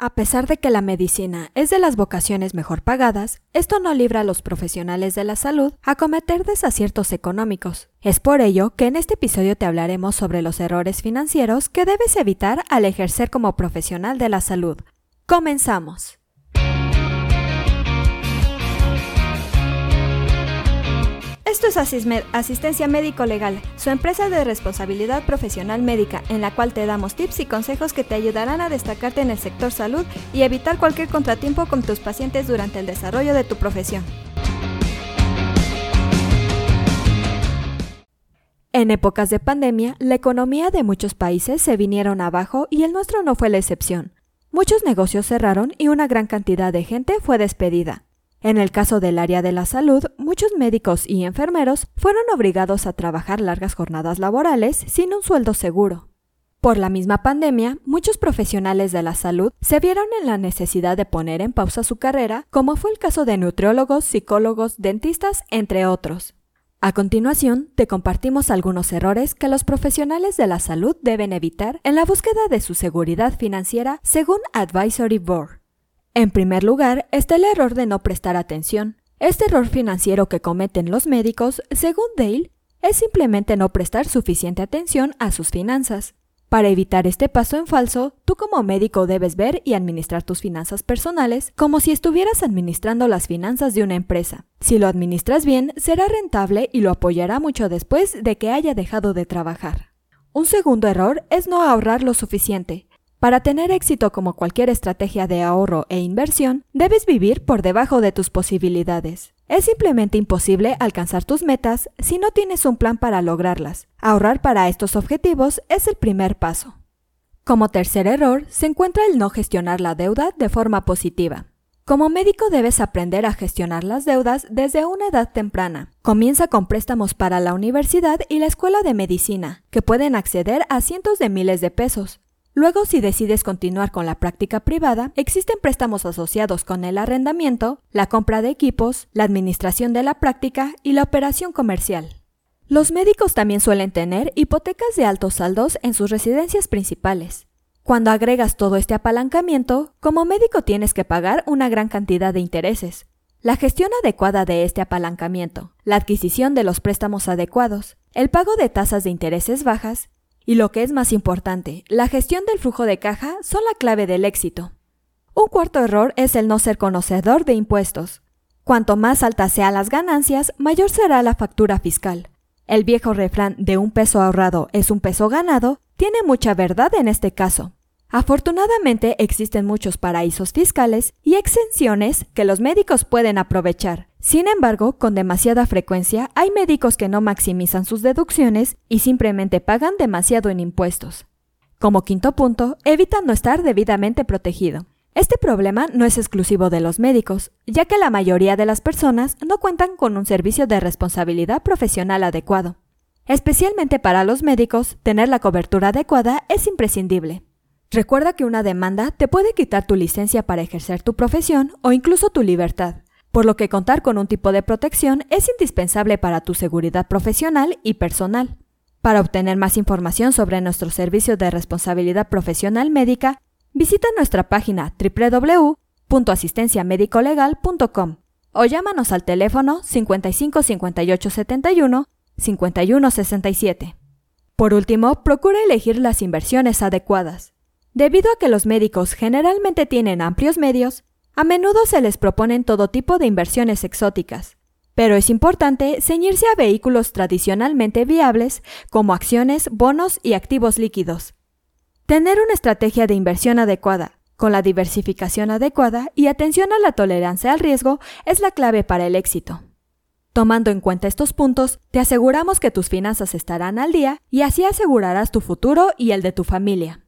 A pesar de que la medicina es de las vocaciones mejor pagadas, esto no libra a los profesionales de la salud a cometer desaciertos económicos. Es por ello que en este episodio te hablaremos sobre los errores financieros que debes evitar al ejercer como profesional de la salud. Comenzamos. Asistencia Médico Legal, su empresa de responsabilidad profesional médica, en la cual te damos tips y consejos que te ayudarán a destacarte en el sector salud y evitar cualquier contratiempo con tus pacientes durante el desarrollo de tu profesión. En épocas de pandemia, la economía de muchos países se vinieron abajo y el nuestro no fue la excepción. Muchos negocios cerraron y una gran cantidad de gente fue despedida. En el caso del área de la salud, muchos médicos y enfermeros fueron obligados a trabajar largas jornadas laborales sin un sueldo seguro. Por la misma pandemia, muchos profesionales de la salud se vieron en la necesidad de poner en pausa su carrera, como fue el caso de nutriólogos, psicólogos, dentistas, entre otros. A continuación, te compartimos algunos errores que los profesionales de la salud deben evitar en la búsqueda de su seguridad financiera según Advisory Board. En primer lugar, está el error de no prestar atención. Este error financiero que cometen los médicos, según Dale, es simplemente no prestar suficiente atención a sus finanzas. Para evitar este paso en falso, tú como médico debes ver y administrar tus finanzas personales como si estuvieras administrando las finanzas de una empresa. Si lo administras bien, será rentable y lo apoyará mucho después de que haya dejado de trabajar. Un segundo error es no ahorrar lo suficiente. Para tener éxito como cualquier estrategia de ahorro e inversión, debes vivir por debajo de tus posibilidades. Es simplemente imposible alcanzar tus metas si no tienes un plan para lograrlas. Ahorrar para estos objetivos es el primer paso. Como tercer error, se encuentra el no gestionar la deuda de forma positiva. Como médico debes aprender a gestionar las deudas desde una edad temprana. Comienza con préstamos para la universidad y la escuela de medicina, que pueden acceder a cientos de miles de pesos. Luego, si decides continuar con la práctica privada, existen préstamos asociados con el arrendamiento, la compra de equipos, la administración de la práctica y la operación comercial. Los médicos también suelen tener hipotecas de altos saldos en sus residencias principales. Cuando agregas todo este apalancamiento, como médico tienes que pagar una gran cantidad de intereses. La gestión adecuada de este apalancamiento, la adquisición de los préstamos adecuados, el pago de tasas de intereses bajas y lo que es más importante, la gestión del flujo de caja son la clave del éxito. Un cuarto error es el no ser conocedor de impuestos. Cuanto más altas sean las ganancias, mayor será la factura fiscal. El viejo refrán de un peso ahorrado es un peso ganado tiene mucha verdad en este caso. Afortunadamente existen muchos paraísos fiscales y exenciones que los médicos pueden aprovechar. Sin embargo, con demasiada frecuencia hay médicos que no maximizan sus deducciones y simplemente pagan demasiado en impuestos. Como quinto punto, evita no estar debidamente protegido. Este problema no es exclusivo de los médicos, ya que la mayoría de las personas no cuentan con un servicio de responsabilidad profesional adecuado. Especialmente para los médicos, tener la cobertura adecuada es imprescindible. Recuerda que una demanda te puede quitar tu licencia para ejercer tu profesión o incluso tu libertad, por lo que contar con un tipo de protección es indispensable para tu seguridad profesional y personal. Para obtener más información sobre nuestro servicio de responsabilidad profesional médica, visita nuestra página www.asistenciamedicolegal.com o llámanos al teléfono 55 58 71 51 67. Por último, procura elegir las inversiones adecuadas. Debido a que los médicos generalmente tienen amplios medios, a menudo se les proponen todo tipo de inversiones exóticas. Pero es importante ceñirse a vehículos tradicionalmente viables como acciones, bonos y activos líquidos. Tener una estrategia de inversión adecuada, con la diversificación adecuada y atención a la tolerancia al riesgo es la clave para el éxito. Tomando en cuenta estos puntos, te aseguramos que tus finanzas estarán al día y así asegurarás tu futuro y el de tu familia.